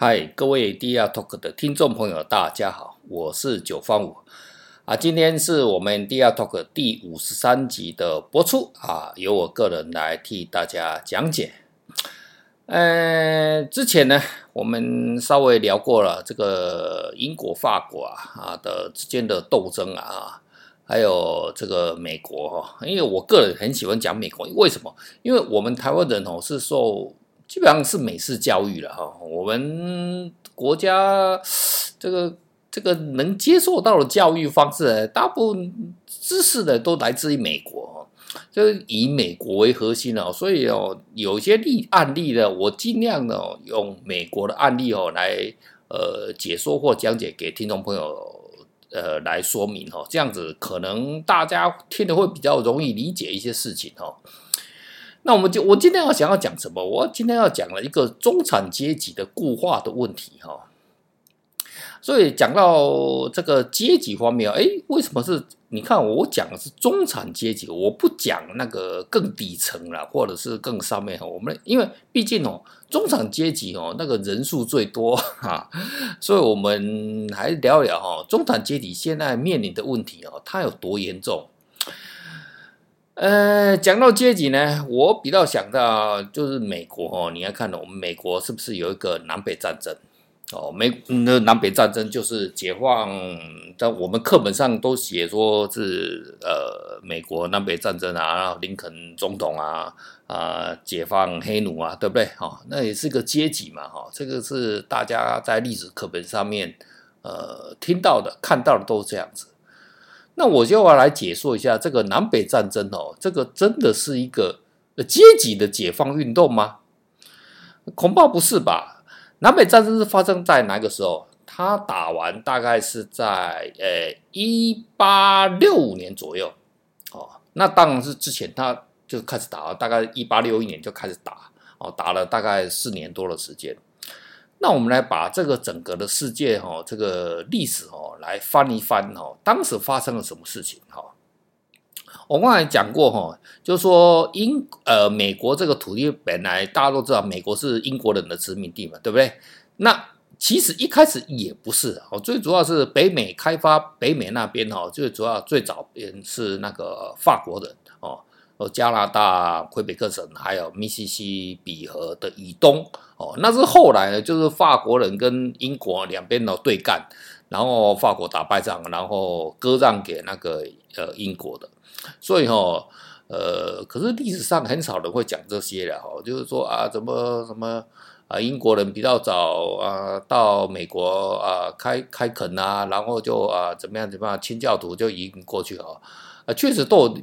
嗨，各位 DR Talk 的听众朋友，大家好，我是九方五啊。今天是我们 DR Talk 第五十三集的播出啊，由我个人来替大家讲解。呃，之前呢，我们稍微聊过了这个英国、法国啊啊的之间的斗争啊，还有这个美国哈，因为我个人很喜欢讲美国，为什么？因为我们台湾人哦是受。基本上是美式教育了哈，我们国家这个这个能接受到的教育方式，大部分知识的都来自于美国，就是以美国为核心哦，所以哦，有些例案例呢，我尽量呢用美国的案例哦来呃解说或讲解给听众朋友呃来说明哦，这样子可能大家听的会比较容易理解一些事情哦。那我们就我今天要想要讲什么？我今天要讲了一个中产阶级的固化的问题哈。所以讲到这个阶级方面，哎，为什么是？你看我讲的是中产阶级，我不讲那个更底层了，或者是更上面。我们因为毕竟哦，中产阶级哦那个人数最多哈，所以我们还聊聊哈，中产阶级现在面临的问题哦，它有多严重？呃，讲到阶级呢，我比较想到就是美国哦。你要看我们美国是不是有一个南北战争？哦，美那南北战争就是解放，在我们课本上都写说是呃美国南北战争啊，然后林肯总统啊啊、解放黑奴啊，对不对？哦，那也是个阶级嘛，哈、哦，这个是大家在历史课本上面呃听到的、看到的都是这样子。那我就要来解说一下这个南北战争哦，这个真的是一个阶级的解放运动吗？恐怕不是吧。南北战争是发生在哪个时候？他打完大概是在呃一八六五年左右哦。那当然是之前他就开始打，大概一八六一年就开始打哦，打了大概四年多的时间。那我们来把这个整个的世界哈，这个历史哈，来翻一翻哈，当时发生了什么事情哈？我刚才讲过哈，就是说英呃美国这个土地本来大家都知道，美国是英国人的殖民地嘛，对不对？那其实一开始也不是哦，最主要是北美开发北美那边哈，最主要最早边是那个法国人哦。加拿大魁北克省，还有密西西比河的以东，哦，那是后来呢，就是法国人跟英国两边的对干，然后法国打败仗，然后割让给那个呃英国的，所以哈，呃，可是历史上很少人会讲这些了哈，就是说啊，怎么什么啊，英国人比较早啊到美国啊开开垦啊，然后就啊怎么样怎么样，清教徒就移民过去啊，啊，确实都。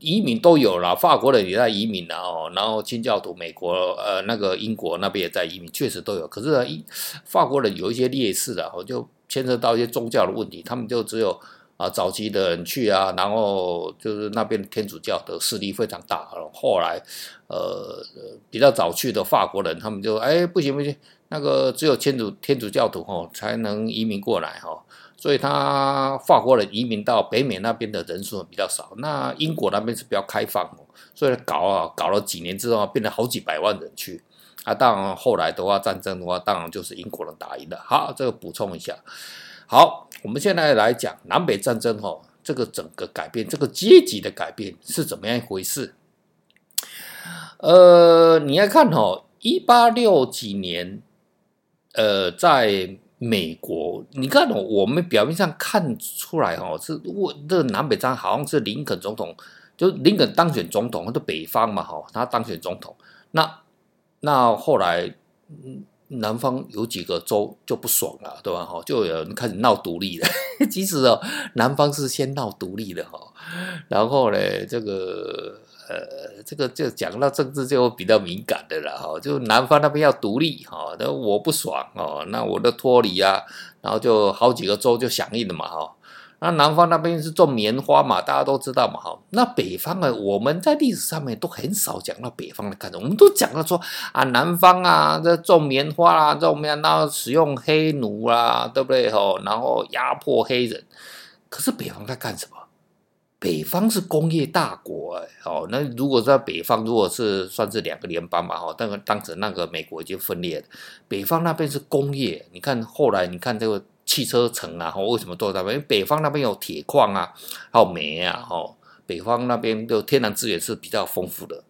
移民都有了，法国人也在移民了哦，然后清教徒，美国呃那个英国那边也在移民，确实都有。可是呢，法国人有一些劣势的，就牵涉到一些宗教的问题，他们就只有啊早期的人去啊，然后就是那边天主教的势力非常大。后来呃比较早去的法国人，他们就哎不行不行，那个只有天主天主教徒哦才能移民过来哈。所以他法国人移民到北美那边的人数比较少，那英国那边是比较开放，所以搞啊搞了几年之后，变成好几百万人去啊。当然后来的话，战争的话，当然就是英国人打赢了。好，这个补充一下。好，我们现在来讲南北战争哈，这个整个改变，这个阶级的改变是怎么样一回事？呃，你要看哈，一八六几年，呃，在。美国，你看哦，我们表面上看出来哦，是我这个南北战好像是林肯总统，就林肯当选总统，他的北方嘛，哈，他当选总统。那那后来，南方有几个州就不爽了，对吧？哈，就有人开始闹独立了。其实哦，南方是先闹独立的哈，然后呢，这个。呃，这个就讲到政治就比较敏感的了哈，就南方那边要独立哈，那我不爽哦，那我的脱离啊，然后就好几个州就响应了嘛哈。那南方那边是种棉花嘛，大家都知道嘛哈。那北方啊，我们在历史上面都很少讲到北方的干什么，我们都讲到说啊，南方啊，这种棉花啊，种棉花，然后使用黑奴啊，对不对哈？然后压迫黑人，可是北方在干什么？北方是工业大国，哦，那如果在北方，如果是算是两个联邦嘛，哈，但是当时那个美国已经分裂了，北方那边是工业，你看后来你看这个汽车城啊，为什么都在那边？因为北方那边有铁矿啊，还有煤啊，哈，北方那边的天然资源是比较丰富的，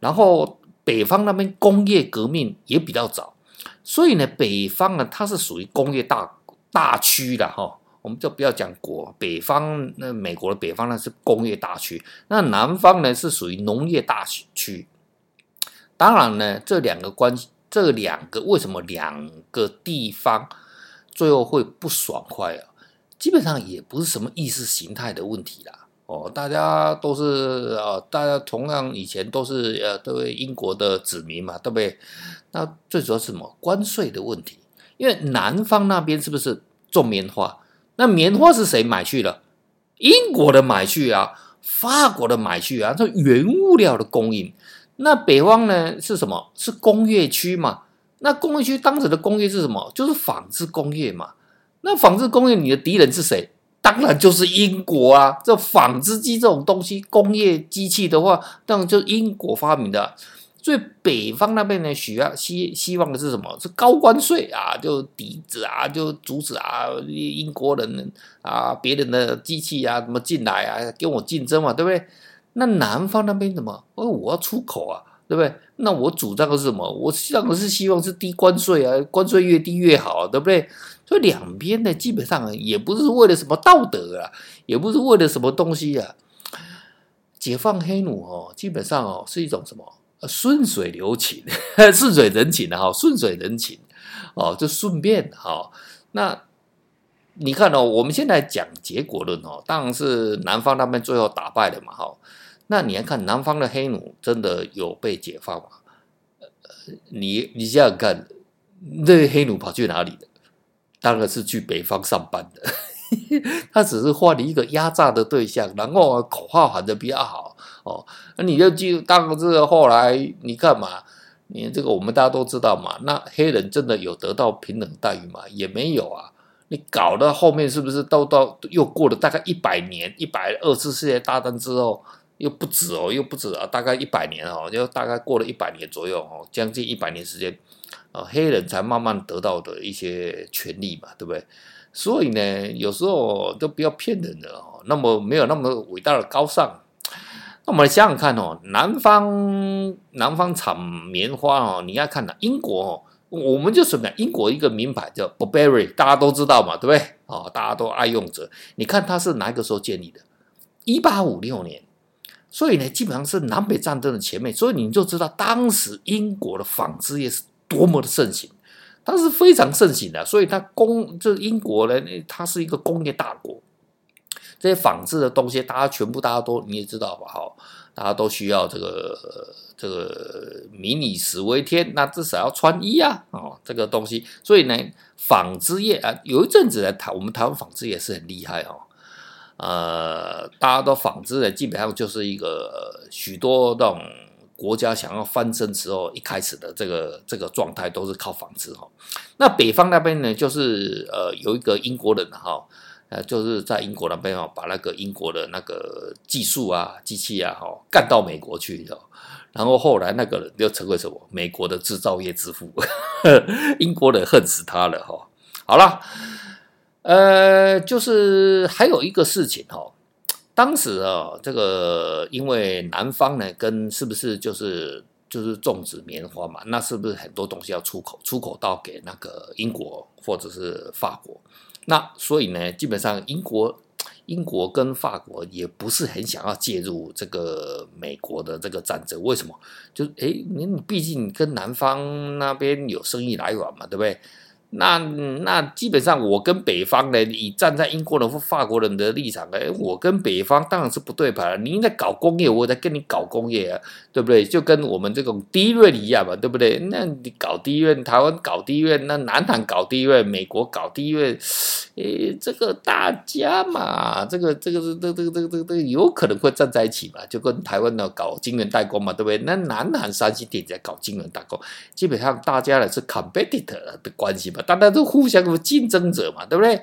然后北方那边工业革命也比较早，所以呢，北方呢它是属于工业大大区的哈。我们就不要讲国，北方那美国的北方呢是工业大区，那南方呢是属于农业大区。当然呢，这两个关系，这两个为什么两个地方最后会不爽快啊？基本上也不是什么意识形态的问题啦。哦，大家都是啊，大家同样以前都是呃，都是英国的子民嘛，对不对？那最主要是什么？关税的问题，因为南方那边是不是种棉花？那棉花是谁买去了？英国的买去啊，法国的买去啊，这原物料的供应。那北方呢是什么？是工业区嘛？那工业区当时的工业是什么？就是纺织工业嘛。那纺织工业你的敌人是谁？当然就是英国啊。这纺织机这种东西，工业机器的话，当然就是英国发明的。以北方那边呢，需要希希望的是什么？是高关税啊，就抵制啊，就阻止啊，英国人啊，别人的机器啊，怎么进来啊，跟我竞争嘛，对不对？那南方那边怎么？哦，我要出口啊，对不对？那我主张的是什么？我当然是希望是低关税啊，关税越低越好，对不对？所以两边呢，基本上也不是为了什么道德啊，也不是为了什么东西啊。解放黑奴哦，基本上哦，是一种什么？顺水流情，顺水人情的哈，顺水人情哦，就顺便哈。那你看哦，我们现在讲结果论哦，当然是南方那边最后打败了嘛哈。那你要看南方的黑奴真的有被解放吗？你你想想看，那黑奴跑去哪里的？当然是去北方上班的。他只是换了一个压榨的对象，然后口号喊的比较好哦。那你就记，当这个后来你看嘛，你这个我们大家都知道嘛。那黑人真的有得到平等待遇吗？也没有啊。你搞到后面是不是都到又过了大概一百年，一百二次世界大战之后又不止哦，又不止啊，大概一百年哦，就大概过了一百年左右哦，将近一百年时间啊，黑人才慢慢得到的一些权利嘛，对不对？所以呢，有时候都不要骗人的哦。那么没有那么伟大的高尚。那我们来想想看哦，南方南方产棉花哦，你要看呐，英国哦，我们就什么呀？英国一个名牌叫 Burberry，大家都知道嘛，对不对？哦，大家都爱用者。你看它是哪一个时候建立的？一八五六年。所以呢，基本上是南北战争的前面，所以你就知道当时英国的纺织业是多么的盛行。它是非常盛行的，所以它工这英国呢，它是一个工业大国。这些纺织的东西，大家全部大家都你也知道吧？哈，大家都需要这个这个民以食为天，那至少要穿衣啊，哦，这个东西。所以呢，纺织业啊，有一阵子呢，台我们台湾纺织业是很厉害哦。呃，大家都纺织的，基本上就是一个许多那种。国家想要翻身时候，一开始的这个这个状态都是靠纺织哈。那北方那边呢，就是呃有一个英国人哈，呃就是在英国那边哦，把那个英国的那个技术啊、机器啊哈干到美国去的。然后后来那个人就成为什么？美国的制造业之父，英国人恨死他了哈。好了，呃，就是还有一个事情哈。当时啊，这个因为南方呢，跟是不是就是就是种植棉花嘛？那是不是很多东西要出口，出口到给那个英国或者是法国？那所以呢，基本上英国、英国跟法国也不是很想要介入这个美国的这个战争。为什么？就诶，你毕竟跟南方那边有生意来往嘛，对不对？那那基本上，我跟北方呢，以站在英国人或法国人的立场，哎，我跟北方当然是不对盘了。你在搞工业，我在跟你搞工业啊，对不对？就跟我们这种低润一样嘛，对不对？那你搞低润，台湾搞低润，那南韩搞低润，美国搞低润，诶，这个大家嘛，这个这个这这个这个这个这个有可能会站在一起嘛，就跟台湾的搞晶圆代工嘛，对不对？那南韩三星电子在搞晶圆代工，基本上大家呢是 competitor 的关系。大家都互相的竞争者嘛，对不对？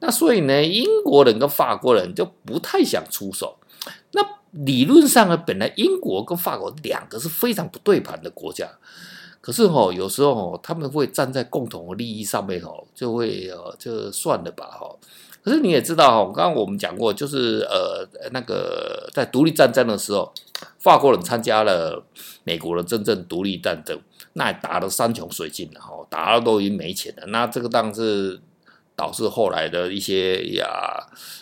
那所以呢，英国人跟法国人就不太想出手。那理论上呢，本来英国跟法国两个是非常不对盘的国家，可是哦，有时候哦，他们会站在共同的利益上面哦，就会呃，就算了吧哈。可是你也知道哦，刚刚我们讲过，就是呃，那个在独立战争的时候，法国人参加了美国的真正独立战争，那打得山穷水尽了哈，打到都已经没钱了。那这个当然是导致后来的一些呀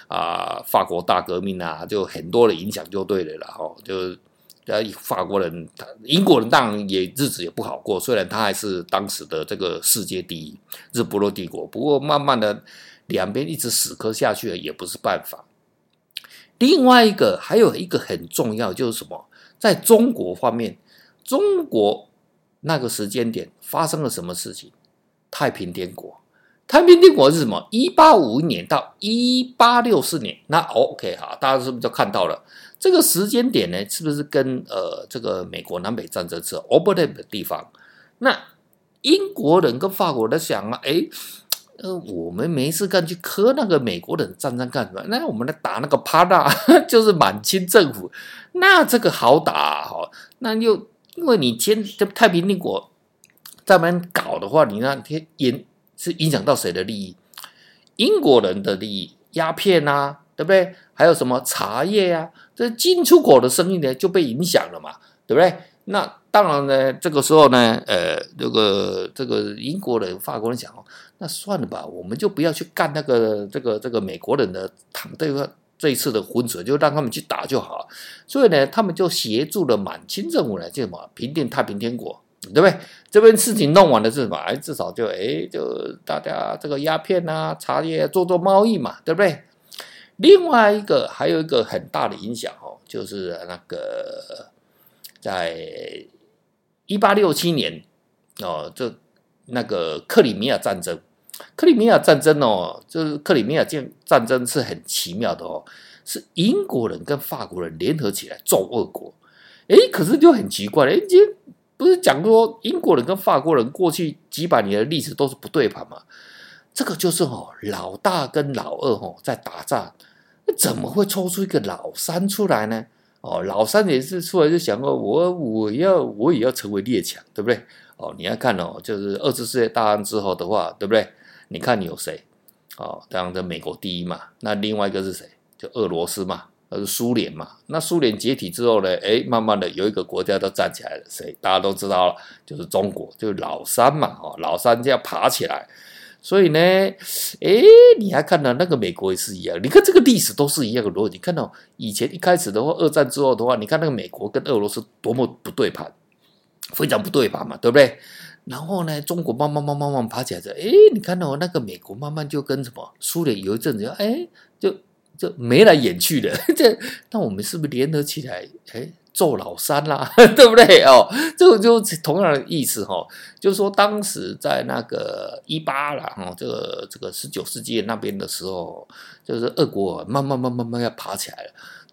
啊，法国大革命啊，就很多的影响就对了啦哈，就呃法国人、英国人当然也日子也不好过，虽然他还是当时的这个世界第一日不落帝国，不过慢慢的。两边一直死磕下去也不是办法。另外一个还有一个很重要，就是什么？在中国方面，中国那个时间点发生了什么事情？太平天国。太平天国是什么？一八五一年到一八六四年。那 OK 哈，大家是不是就看到了这个时间点呢？是不是跟呃这个美国南北战争是 overlap 的地方？那英国人跟法国人想啊，哎。呃，我们没事干去磕那个美国人战争干什么？那我们来打那个帕纳，就是满清政府，那这个好打哈。那又因为你签这太平天国在那边搞的话，你那天影是影响到谁的利益？英国人的利益，鸦片啊，对不对？还有什么茶叶啊，这进出口的生意呢就被影响了嘛，对不对？那当然呢，这个时候呢，呃，这个这个英国人、法国人讲哦，那算了吧，我们就不要去干那个这个这个美国人的趟这个这一次的浑水，就让他们去打就好。所以呢，他们就协助了满清政府来就什么平定太平天国，对不对？这边事情弄完了是什么？哎，至少就哎，就大家这个鸦片啊、茶叶做做贸易嘛，对不对？另外一个还有一个很大的影响哦，就是那个。在一八六七年哦，这那个克里米亚战争，克里米亚战争哦，就是克里米亚战战争是很奇妙的哦，是英国人跟法国人联合起来揍俄国，哎，可是就很奇怪，哎，今不是讲说英国人跟法国人过去几百年的历史都是不对盘吗？这个就是哦，老大跟老二哦在打仗，那怎么会抽出一个老三出来呢？哦，老三也是出来就想过，我我要我也要成为列强，对不对？哦，你要看哦，就是二次世界大战之后的话，对不对？你看你有谁？哦，当然的美国第一嘛，那另外一个是谁？就俄罗斯嘛，呃，苏联嘛。那苏联解体之后呢？哎，慢慢的有一个国家都站起来了，谁？大家都知道了，就是中国，就是老三嘛。哦，老三就要爬起来。所以呢，哎，你还看到那个美国也是一样，你看这个历史都是一样的逻辑。你看到以前一开始的话，二战之后的话，你看那个美国跟俄罗斯多么不对盘，非常不对盘嘛，对不对？然后呢，中国慢慢慢慢慢爬起来着，哎，你看到那个美国慢慢就跟什么苏联有一阵子，哎，就就眉来眼去的。这那我们是不是联合起来？哎。揍老三啦，对不对哦？这个就同样的意思哈，就是说当时在那个一八啦，哈，这个这个十九世纪那边的时候，就是俄国慢慢慢慢慢要爬起来了。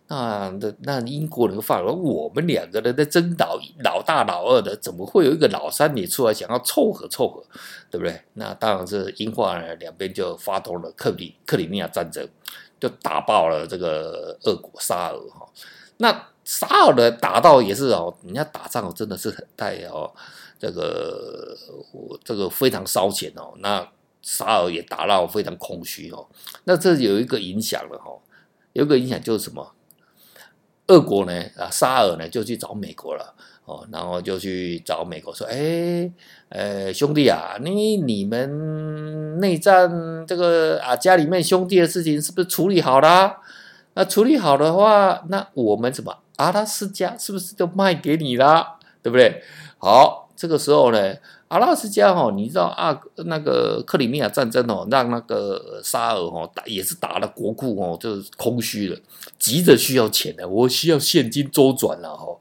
那那那英国人法国，我们两个人在争老老大老二的，怎么会有一个老三你出来想要凑合凑合，对不对？那当然是英法两边就发动了克里克里米亚战争，就打爆了这个俄国沙俄哈。那沙俄的打到也是哦，人家打仗真的是很带哦，这个这个非常烧钱哦。那沙俄也打到非常空虚哦。那这有一个影响了哈，有一个影响就是什么？俄国呢啊，沙尔呢就去找美国了哦，然后就去找美国说：“哎，呃，兄弟啊，你你们内战这个啊，家里面兄弟的事情是不是处理好了？那处理好的话，那我们怎么？”阿拉斯加是不是就卖给你了？对不对？好，这个时候呢，阿拉斯加哦，你知道啊，那个克里米亚战争哦，让那个沙俄哦打也是打了国库哦，就是空虚了，急着需要钱的，我需要现金周转了哦。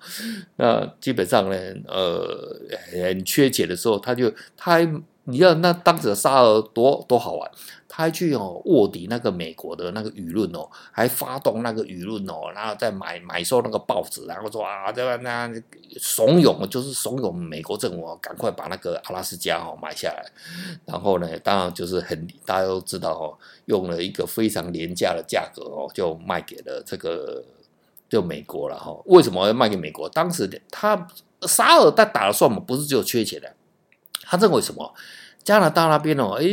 那基本上呢，呃，很缺钱的时候，他就他还你知道那当时的沙俄多多好玩。他还去哦卧底那个美国的那个舆论哦，还发动那个舆论哦，然后再买买收那个报纸，然后说啊，这个那怂恿就是怂恿美国政府赶快把那个阿拉斯加哦买下来，然后呢，当然就是很大家都知道哦，用了一个非常廉价的价格哦，就卖给了这个就美国了哈。为什么要卖给美国？当时他沙尔他打了算盘，不是只有缺钱的，他认为什么？加拿大那边哦，哎，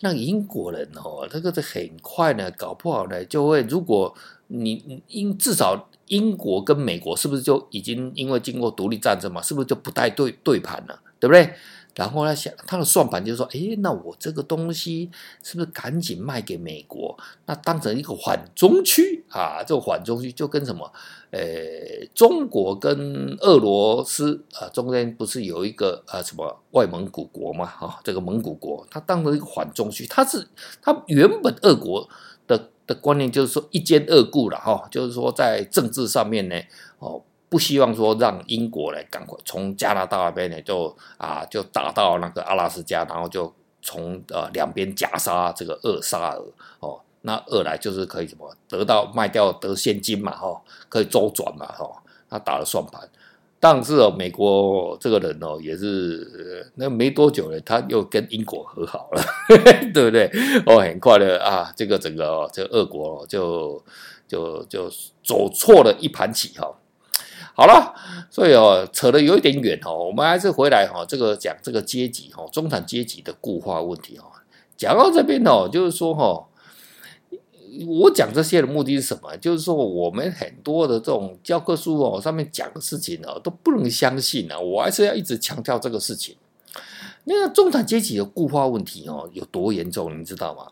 那英国人哦，这个是很快呢，搞不好呢就会，如果你英至少英国跟美国是不是就已经因为经过独立战争嘛，是不是就不太对对盘了，对不对？然后呢，想他的算盘就是说，哎，那我这个东西是不是赶紧卖给美国？那当成一个缓冲区啊，这个缓冲区就跟什么？呃，中国跟俄罗斯啊，中间不是有一个啊什么外蒙古国嘛？啊，这个蒙古国，它当成一个缓冲区，它是它原本俄国的的观念就是说一兼二顾了哈，就是说在政治上面呢，哦。不希望说让英国来赶快从加拿大那边呢就啊就打到那个阿拉斯加，然后就从呃两边夹杀这个厄沙尔哦，那二来就是可以什么得到卖掉得现金嘛哈，可以周转嘛哈，他打了算盘，但是哦美国这个人哦也是那没多久呢，他又跟英国和好了，对不对？哦，很快的啊，这个整个、哦、这个俄国就就就走错了一盘棋哈。好了，所以哦，扯得有一点远哦，我们还是回来哈，这个讲这个阶级哈，中产阶级的固化问题哈。讲到这边哦，就是说哈，我讲这些的目的是什么？就是说我们很多的这种教科书哦上面讲的事情哦都不能相信啊，我还是要一直强调这个事情。那个中产阶级的固化问题哦有多严重，你知道吗？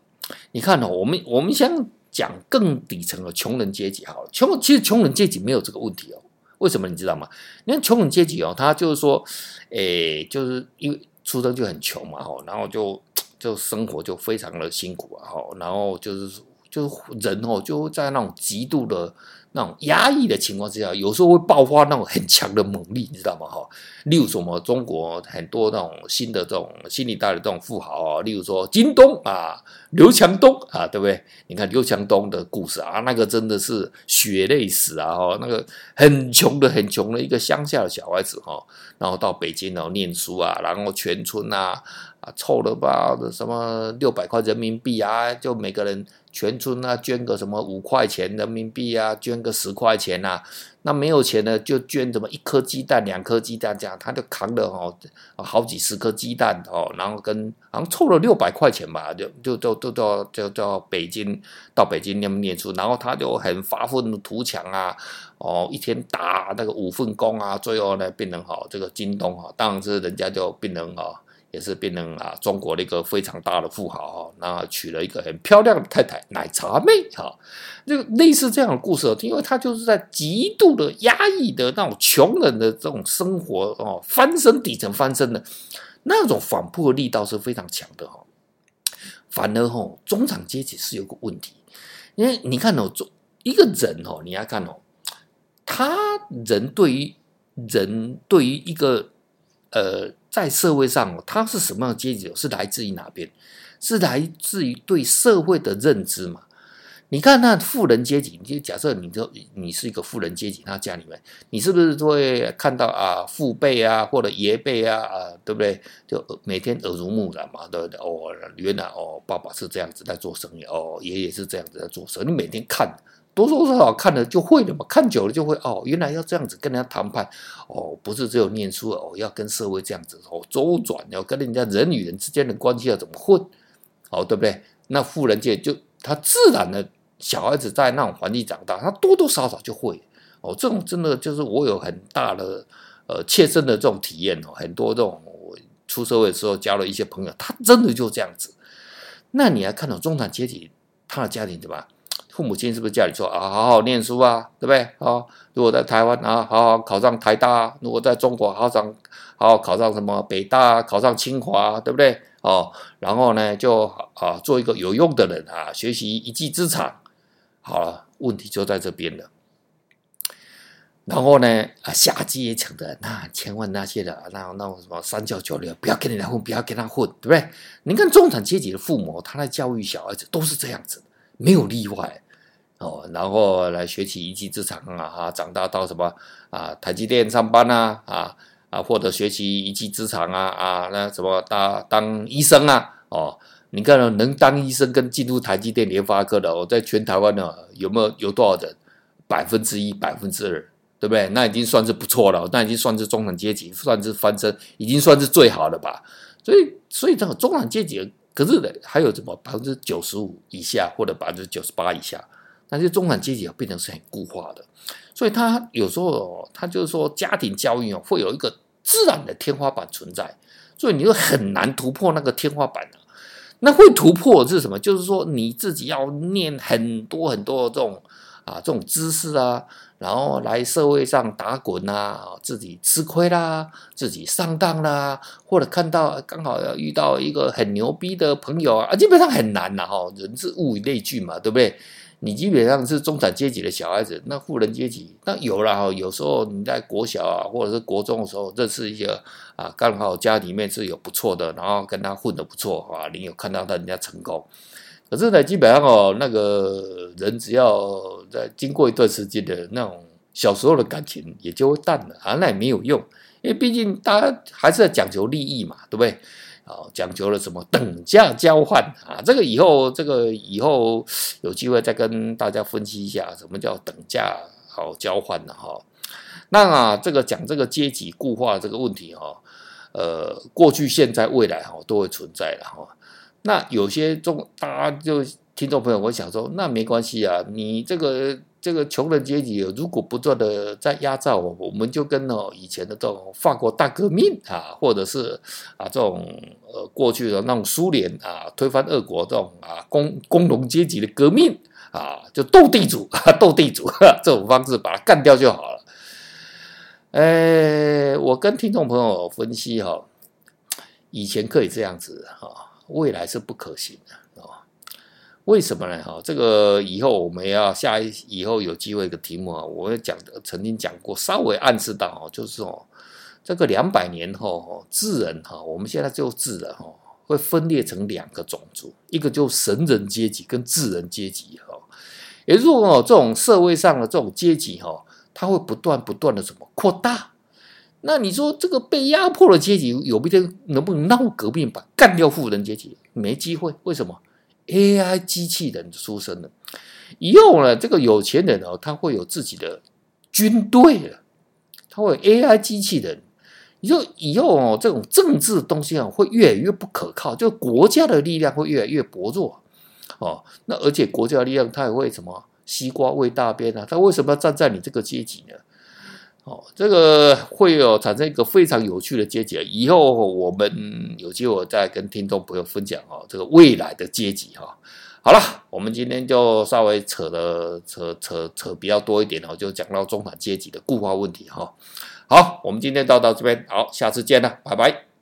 你看哦，我们我们先讲更底层的穷人阶级好了，穷其实穷人阶级没有这个问题哦。为什么你知道吗？你看穷人阶级哦，他就是说，诶，就是因为出生就很穷嘛，吼，然后就就生活就非常的辛苦啊，吼，然后就是就是人哦，就在那种极度的。那种压抑的情况之下，有时候会爆发那种很强的猛力，你知道吗？哈，例如什么中国很多那种新的这种新一代的这种富豪啊，例如说京东啊、刘强东啊，对不对？你看刘强东的故事啊，那个真的是血泪史啊！哈，那个很穷的、很穷的一个乡下的小孩子哈，然后到北京然后念书啊，然后全村啊啊凑了吧什么六百块人民币啊，就每个人。全村啊，捐个什么五块钱人民币啊，捐个十块钱呐、啊，那没有钱呢，就捐什么一颗鸡蛋、两颗鸡蛋这样，他就扛了哦，好几十颗鸡蛋哦，然后跟好像凑了六百块钱吧，就就就就到就到北京，到北京念念书，然后他就很发愤图强啊，哦，一天打那个五份工啊，最后呢变成好这个京东哈，当然是人家就变成哈。也是变成啊，中国的一个非常大的富豪哈，那娶了一个很漂亮的太太，奶茶妹哈，这个类似这样的故事，因为他就是在极度的压抑的那种穷人的这种生活哦，翻身底层翻身的那种反扑的力道是非常强的哈。反而哈，中产阶级是有个问题，因为你看哦，中一个人哦，你要看哦，他人对于人对于一个呃。在社会上，他是什么样的阶级？是来自于哪边？是来自于对社会的认知嘛？你看那富人阶级，你就假设你就你是一个富人阶级，他家里面，你是不是都会看到啊父辈啊或者爷辈啊啊，对不对？就每天耳濡目染嘛，对不对？哦，原来哦，爸爸是这样子在做生意，哦，爷爷是这样子在做生意，你每天看。多多少少看了就会了嘛，看久了就会哦，原来要这样子跟人家谈判哦，不是只有念书哦，要跟社会这样子哦周转，要跟人家人与人之间的关系要怎么混，哦，对不对？那富人界就他自然的小孩子在那种环境长大，他多多少少就会哦，这种真的就是我有很大的呃切身的这种体验哦，很多这种我出社会的时候交了一些朋友，他真的就这样子。那你还看到中产阶级他的家庭怎么？父母亲是不是叫你说啊，好好念书啊，对不对？啊，如果在台湾啊，好好考上台大；如果在中国，好好上，好好考上什么北大，考上清华，对不对？哦，然后呢，就啊，做一个有用的人啊，学习一技之长。好了，问题就在这边了。然后呢，啊，下阶层的那千万那些的，那那种什么三教九流，不要跟人家混，不要跟他混，对不对？你看中产阶级的父母，他在教育小孩子都是这样子，没有例外。哦，然后来学习一技之长啊，哈，长大到什么啊，台积电上班啊，啊啊，或者学习一技之长啊，啊，那什么当当医生啊，哦，你看能当医生跟进入台积电、联发科的，我在全台湾呢，有没有有多少人？百分之一、百分之二，对不对？那已经算是不错了，那已经算是中产阶级，算是翻身，已经算是最好的吧。所以，所以这个中产阶级，可是呢，还有什么百分之九十五以下或者百分之九十八以下，那些中产阶级变成是很固化的。所以，他有时候他就是说，家庭教育哦，会有一个自然的天花板存在，所以你就很难突破那个天花板。那会突破是什么？就是说你自己要念很多很多这种啊这种知识啊，然后来社会上打滚啊，自己吃亏啦，自己上当啦，或者看到刚好要遇到一个很牛逼的朋友啊，基本上很难呐哈，人是物以类聚嘛，对不对？你基本上是中产阶级的小孩子，那富人阶级那有了哈。有时候你在国小啊，或者是国中的时候认识一些啊，刚好家里面是有不错的，然后跟他混得不错啊，你有看到他人家成功。可是呢，基本上哦，那个人只要在经过一段时间的那种小时候的感情也就会淡了啊，那也没有用，因为毕竟大家还是在讲求利益嘛，对不对？啊，讲究了什么等价交换啊？这个以后，这个以后有机会再跟大家分析一下，什么叫等价好交换的哈。那啊，这个讲这个阶级固化这个问题哈，呃，过去、现在、未来哈都会存在的哈。那有些中，大家就听众朋友我想说，那没关系啊，你这个。这个穷人阶级如果不断的在压榨我，我们就跟哦以前的这种法国大革命啊，或者是啊这种呃过去的那种苏联啊推翻俄国这种啊工工农阶级的革命啊，就斗地主啊斗地主这种方式把它干掉就好了。哎，我跟听众朋友分析哈，以前可以这样子哈，未来是不可行的。为什么呢？哈，这个以后我们要下一以后有机会的题目啊，我会讲，曾经讲过，稍微暗示到哦，就是说，这个两百年后哦，智人哈，我们现在就智人哈，会分裂成两个种族，一个就神人阶级跟智人阶级哈。也就是说，这种社会上的这种阶级哈，它会不断不断的什么扩大。那你说这个被压迫的阶级，有一天能不能闹革命，把干掉富人阶级？没机会，为什么？AI 机器人出生了以后呢，这个有钱人哦，他会有自己的军队了，他会有 AI 机器人。你说以后哦，这种政治东西啊，会越来越不可靠，就国家的力量会越来越薄弱哦。那而且国家力量，它也会什么西瓜喂大便啊？他为什么要站在你这个阶级呢？哦，这个会有产生一个非常有趣的阶级。以后我们有机会再跟听众朋友分享哦，这个未来的阶级哈。好了，我们今天就稍微扯的扯扯扯比较多一点哦，就讲到中产阶级的固化问题哈。好，我们今天到到这边，好，下次见了，拜拜。